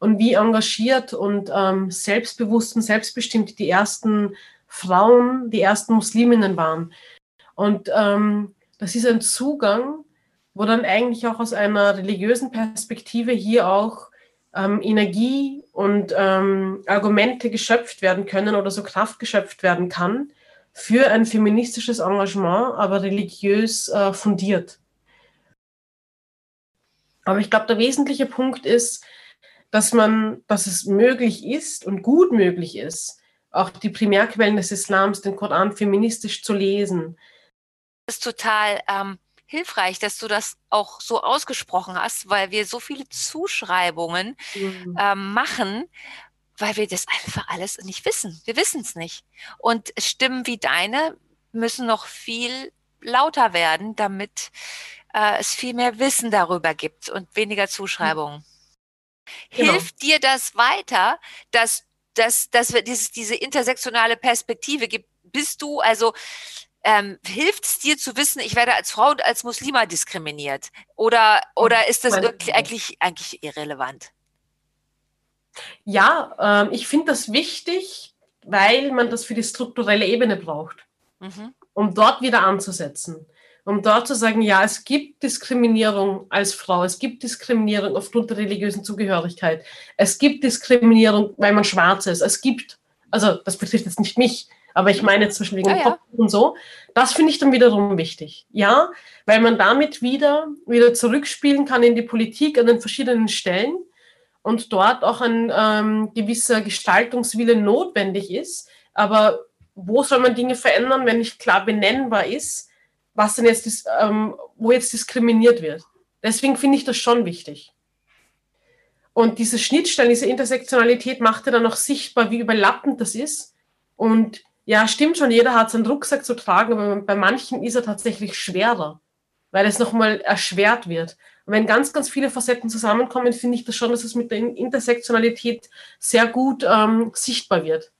Und wie engagiert und ähm, selbstbewusst und selbstbestimmt die ersten Frauen die ersten Musliminnen waren. Und ähm, das ist ein Zugang, wo dann eigentlich auch aus einer religiösen Perspektive hier auch ähm, Energie und ähm, Argumente geschöpft werden können oder so Kraft geschöpft werden kann für ein feministisches Engagement, aber religiös äh, fundiert. Aber ich glaube, der wesentliche Punkt ist, dass man, dass es möglich ist und gut möglich ist, auch die Primärquellen des Islams, den Koran feministisch zu lesen. Das ist total ähm, hilfreich, dass du das auch so ausgesprochen hast, weil wir so viele Zuschreibungen mhm. ähm, machen, weil wir das einfach alles nicht wissen. Wir wissen es nicht. Und Stimmen wie deine müssen noch viel lauter werden, damit äh, es viel mehr Wissen darüber gibt und weniger Zuschreibungen. Genau. Hilft dir das weiter, dass, dass, dass wir dieses, diese intersektionale Perspektive gibt? Bist du also ähm, hilft es dir zu wissen, ich werde als Frau und als Muslima diskriminiert? Oder, oder ist das eigentlich, eigentlich irrelevant? Ja, ähm, ich finde das wichtig, weil man das für die strukturelle Ebene braucht, mhm. um dort wieder anzusetzen. Um dort zu sagen, ja, es gibt Diskriminierung als Frau, es gibt Diskriminierung aufgrund der religiösen Zugehörigkeit, es gibt Diskriminierung, weil man schwarz ist, es gibt, also das betrifft jetzt nicht mich, aber ich meine zwischen wegen ja, ja. und so. Das finde ich dann wiederum wichtig. Ja, weil man damit wieder, wieder zurückspielen kann in die Politik an den verschiedenen Stellen und dort auch ein ähm, gewisser Gestaltungswille notwendig ist. Aber wo soll man Dinge verändern, wenn nicht klar benennbar ist, was denn jetzt, ist, ähm, wo jetzt diskriminiert wird? Deswegen finde ich das schon wichtig. Und diese Schnittstellen, diese Intersektionalität macht ja dann auch sichtbar, wie überlappend das ist. Und ja, stimmt schon, jeder hat seinen Rucksack zu tragen, aber bei manchen ist er tatsächlich schwerer, weil es nochmal erschwert wird. Und wenn ganz, ganz viele Facetten zusammenkommen, finde ich das schon, dass es mit der Intersektionalität sehr gut ähm, sichtbar wird.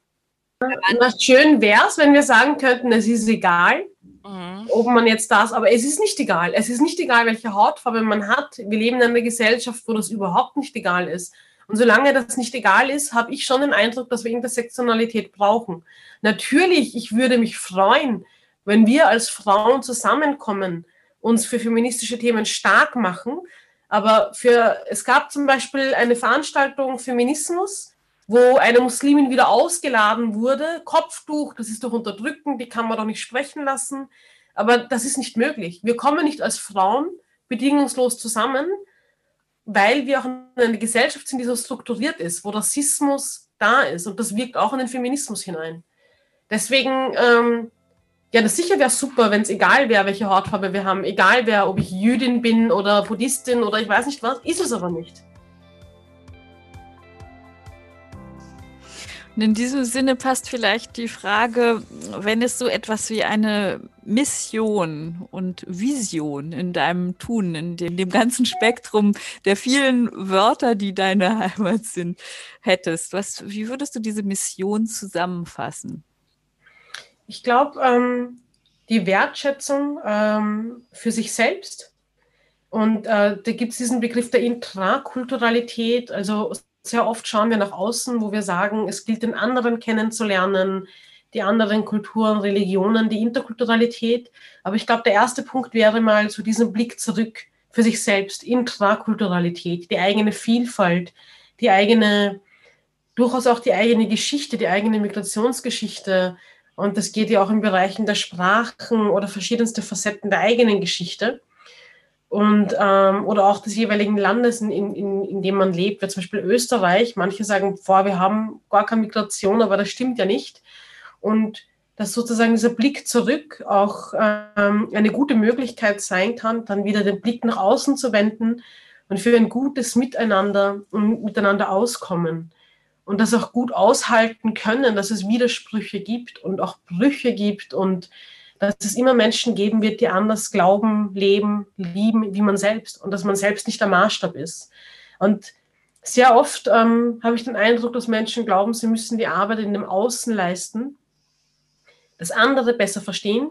Na, schön wäre es, wenn wir sagen könnten, es ist egal, mhm. ob man jetzt das, aber es ist nicht egal. Es ist nicht egal, welche Hautfarbe man hat. Wir leben in einer Gesellschaft, wo das überhaupt nicht egal ist. Und solange das nicht egal ist, habe ich schon den Eindruck, dass wir Intersektionalität brauchen. Natürlich, ich würde mich freuen, wenn wir als Frauen zusammenkommen, uns für feministische Themen stark machen. Aber für, es gab zum Beispiel eine Veranstaltung Feminismus, wo eine Muslimin wieder ausgeladen wurde. Kopftuch, das ist doch unterdrückend, die kann man doch nicht sprechen lassen. Aber das ist nicht möglich. Wir kommen nicht als Frauen bedingungslos zusammen, weil wir auch in einer Gesellschaft sind, die so strukturiert ist, wo Rassismus da ist und das wirkt auch in den Feminismus hinein. Deswegen, ähm, ja, das sicher wäre super, wenn es egal wäre, welche Hautfarbe wir haben, egal wer, ob ich Jüdin bin oder Buddhistin oder ich weiß nicht was, ist es aber nicht. Und in diesem Sinne passt vielleicht die Frage, wenn es so etwas wie eine Mission und Vision in deinem Tun, in dem, dem ganzen Spektrum der vielen Wörter, die deine Heimat sind, hättest, was, wie würdest du diese Mission zusammenfassen? Ich glaube, ähm, die Wertschätzung ähm, für sich selbst. Und äh, da gibt es diesen Begriff der Intrakulturalität, also sehr oft schauen wir nach außen, wo wir sagen, es gilt den anderen kennenzulernen, die anderen Kulturen, Religionen, die Interkulturalität. Aber ich glaube, der erste Punkt wäre mal so diesen Blick zurück für sich selbst, Intrakulturalität, die eigene Vielfalt, die eigene, durchaus auch die eigene Geschichte, die eigene Migrationsgeschichte. Und das geht ja auch in Bereichen der Sprachen oder verschiedenste Facetten der eigenen Geschichte und ähm, oder auch des jeweiligen Landes, in, in, in dem man lebt, wie zum Beispiel Österreich. Manche sagen, boah, wir haben gar keine Migration, aber das stimmt ja nicht. Und dass sozusagen dieser Blick zurück auch ähm, eine gute Möglichkeit sein kann, dann wieder den Blick nach außen zu wenden und für ein gutes Miteinander und miteinander auskommen. Und das auch gut aushalten können, dass es Widersprüche gibt und auch Brüche gibt und dass es immer Menschen geben wird, die anders glauben, leben, lieben wie man selbst und dass man selbst nicht der Maßstab ist. Und sehr oft ähm, habe ich den Eindruck, dass Menschen glauben, sie müssen die Arbeit in dem Außen leisten, das andere besser verstehen.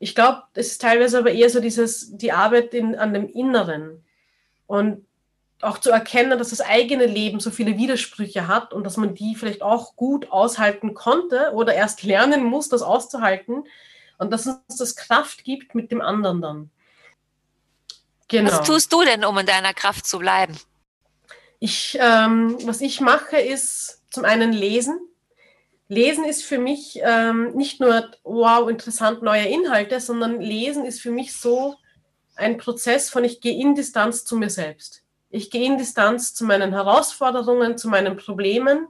Ich glaube, es ist teilweise aber eher so dieses, die Arbeit in, an dem Inneren und auch zu erkennen, dass das eigene Leben so viele Widersprüche hat und dass man die vielleicht auch gut aushalten konnte oder erst lernen muss, das auszuhalten, und dass uns das Kraft gibt mit dem anderen dann. Genau. Was tust du denn, um in deiner Kraft zu bleiben? Ich, ähm, was ich mache, ist zum einen lesen. Lesen ist für mich ähm, nicht nur, wow, interessant, neue Inhalte, sondern Lesen ist für mich so ein Prozess von, ich gehe in Distanz zu mir selbst. Ich gehe in Distanz zu meinen Herausforderungen, zu meinen Problemen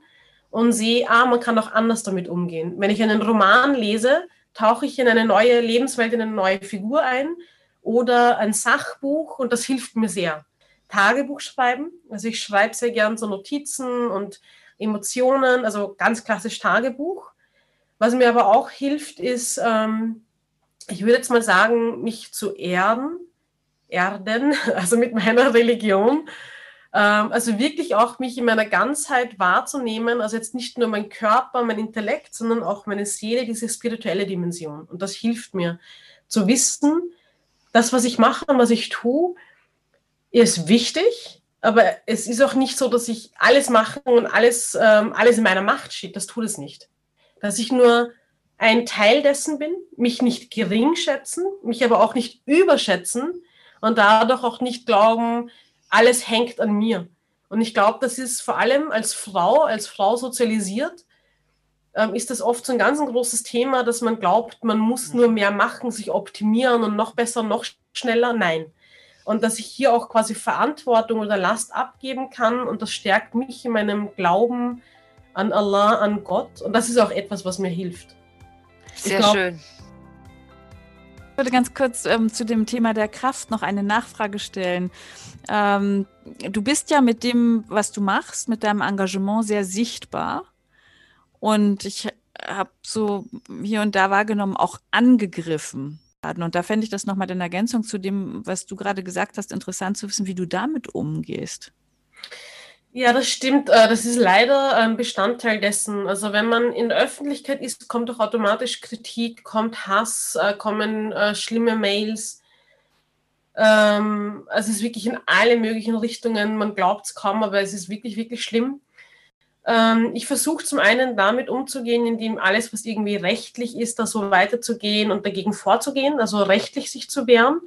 und sehe, ah, man kann auch anders damit umgehen. Wenn ich einen Roman lese, tauche ich in eine neue Lebenswelt, in eine neue Figur ein oder ein Sachbuch und das hilft mir sehr. Tagebuch schreiben, also ich schreibe sehr gern so Notizen und Emotionen, also ganz klassisch Tagebuch. Was mir aber auch hilft, ist, ähm, ich würde jetzt mal sagen, mich zu erden, erden, also mit meiner Religion. Ähm, also wirklich auch mich in meiner Ganzheit wahrzunehmen, also jetzt nicht nur mein Körper, mein Intellekt, sondern auch meine Seele, diese spirituelle Dimension. Und das hilft mir zu wissen, das, was ich mache und was ich tue, ist wichtig, aber es ist auch nicht so, dass ich alles mache und alles, ähm, alles in meiner Macht steht. Das tut es nicht. Dass ich nur ein Teil dessen bin, mich nicht gering schätzen, mich aber auch nicht überschätzen und dadurch auch nicht glauben, alles hängt an mir. Und ich glaube, das ist vor allem als Frau, als Frau sozialisiert, ähm, ist das oft so ein ganz ein großes Thema, dass man glaubt, man muss nur mehr machen, sich optimieren und noch besser, noch schneller. Nein. Und dass ich hier auch quasi Verantwortung oder Last abgeben kann und das stärkt mich in meinem Glauben an Allah, an Gott. Und das ist auch etwas, was mir hilft. Sehr glaub, schön. Ich würde ganz kurz ähm, zu dem Thema der Kraft noch eine Nachfrage stellen. Ähm, du bist ja mit dem, was du machst, mit deinem Engagement sehr sichtbar. Und ich habe so hier und da wahrgenommen, auch angegriffen. Und da fände ich das nochmal in Ergänzung zu dem, was du gerade gesagt hast, interessant zu wissen, wie du damit umgehst. Ja, das stimmt. Äh, das ist leider ein Bestandteil dessen. Also wenn man in der Öffentlichkeit ist, kommt auch automatisch Kritik, kommt Hass, äh, kommen äh, schlimme Mails. Ähm, also es ist wirklich in alle möglichen Richtungen. Man glaubt es kaum, aber es ist wirklich, wirklich schlimm. Ähm, ich versuche zum einen damit umzugehen, indem alles, was irgendwie rechtlich ist, da so weiterzugehen und dagegen vorzugehen, also rechtlich sich zu wehren.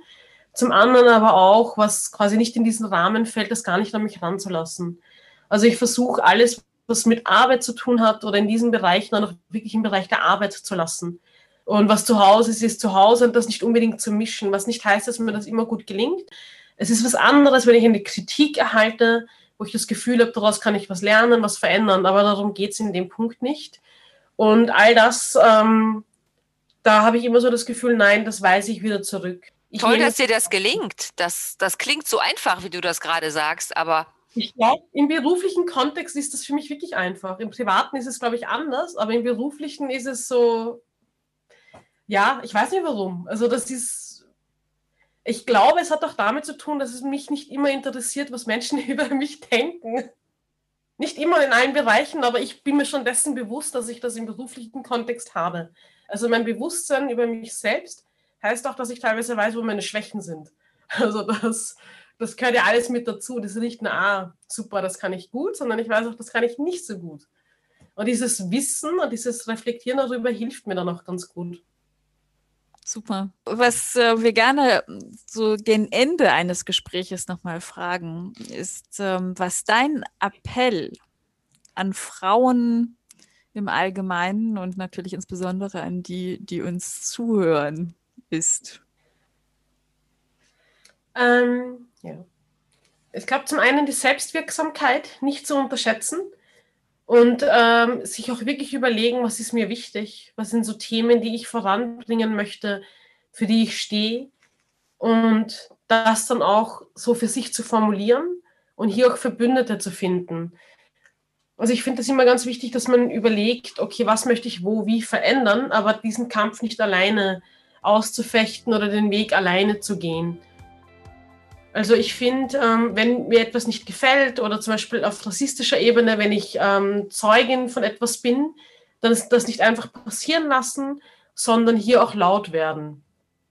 Zum anderen aber auch, was quasi nicht in diesen Rahmen fällt, das gar nicht an mich ranzulassen. Also ich versuche alles, was mit Arbeit zu tun hat oder in diesen Bereichen dann auch wirklich im Bereich der Arbeit zu lassen. Und was zu Hause ist, ist zu Hause und das nicht unbedingt zu mischen, was nicht heißt, dass mir das immer gut gelingt. Es ist was anderes, wenn ich eine Kritik erhalte, wo ich das Gefühl habe, daraus kann ich was lernen, was verändern, aber darum geht es in dem Punkt nicht. Und all das, ähm, da habe ich immer so das Gefühl, nein, das weise ich wieder zurück. Ich Toll, dass dir das gelingt. Das, das klingt so einfach, wie du das gerade sagst, aber. Ich glaube, im beruflichen Kontext ist das für mich wirklich einfach. Im privaten ist es, glaube ich, anders, aber im beruflichen ist es so, ja, ich weiß nicht warum. Also das ist, ich glaube, es hat auch damit zu tun, dass es mich nicht immer interessiert, was Menschen über mich denken. Nicht immer in allen Bereichen, aber ich bin mir schon dessen bewusst, dass ich das im beruflichen Kontext habe. Also mein Bewusstsein über mich selbst heißt auch, dass ich teilweise weiß, wo meine Schwächen sind. Also das, das gehört ja alles mit dazu. Das ist nicht nur, ah, super, das kann ich gut, sondern ich weiß auch, das kann ich nicht so gut. Und dieses Wissen und dieses Reflektieren darüber hilft mir dann auch ganz gut. Super. Was äh, wir gerne so gegen Ende eines Gespräches nochmal fragen, ist, ähm, was dein Appell an Frauen im Allgemeinen und natürlich insbesondere an die, die uns zuhören, ist. Ähm, ja. Ich glaube, zum einen die Selbstwirksamkeit nicht zu unterschätzen und ähm, sich auch wirklich überlegen, was ist mir wichtig, was sind so Themen, die ich voranbringen möchte, für die ich stehe und das dann auch so für sich zu formulieren und hier auch Verbündete zu finden. Also ich finde es immer ganz wichtig, dass man überlegt, okay, was möchte ich wo, wie verändern, aber diesen Kampf nicht alleine auszufechten oder den Weg alleine zu gehen. Also ich finde, ähm, wenn mir etwas nicht gefällt oder zum Beispiel auf rassistischer Ebene, wenn ich ähm, Zeugin von etwas bin, dann ist das nicht einfach passieren lassen, sondern hier auch laut werden.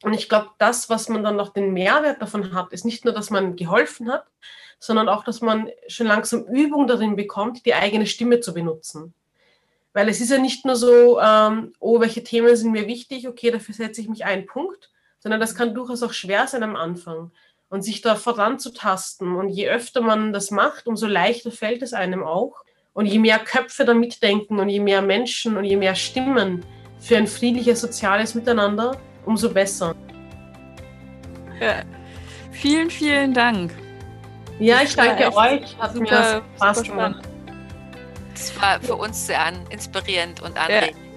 Und ich glaube, das, was man dann noch den Mehrwert davon hat, ist nicht nur, dass man geholfen hat, sondern auch, dass man schon langsam Übung darin bekommt, die eigene Stimme zu benutzen. Weil es ist ja nicht nur so, ähm, oh, welche Themen sind mir wichtig, okay, dafür setze ich mich einen Punkt, sondern das kann durchaus auch schwer sein am Anfang und sich da voranzutasten. Und je öfter man das macht, umso leichter fällt es einem auch. Und je mehr Köpfe da mitdenken und je mehr Menschen und je mehr Stimmen für ein friedliches soziales Miteinander, umso besser. Ja. Vielen, vielen Dank. Ja, ich danke euch. Hat super, mir Spaß gemacht. Das war für uns sehr inspirierend und anregend. Ja.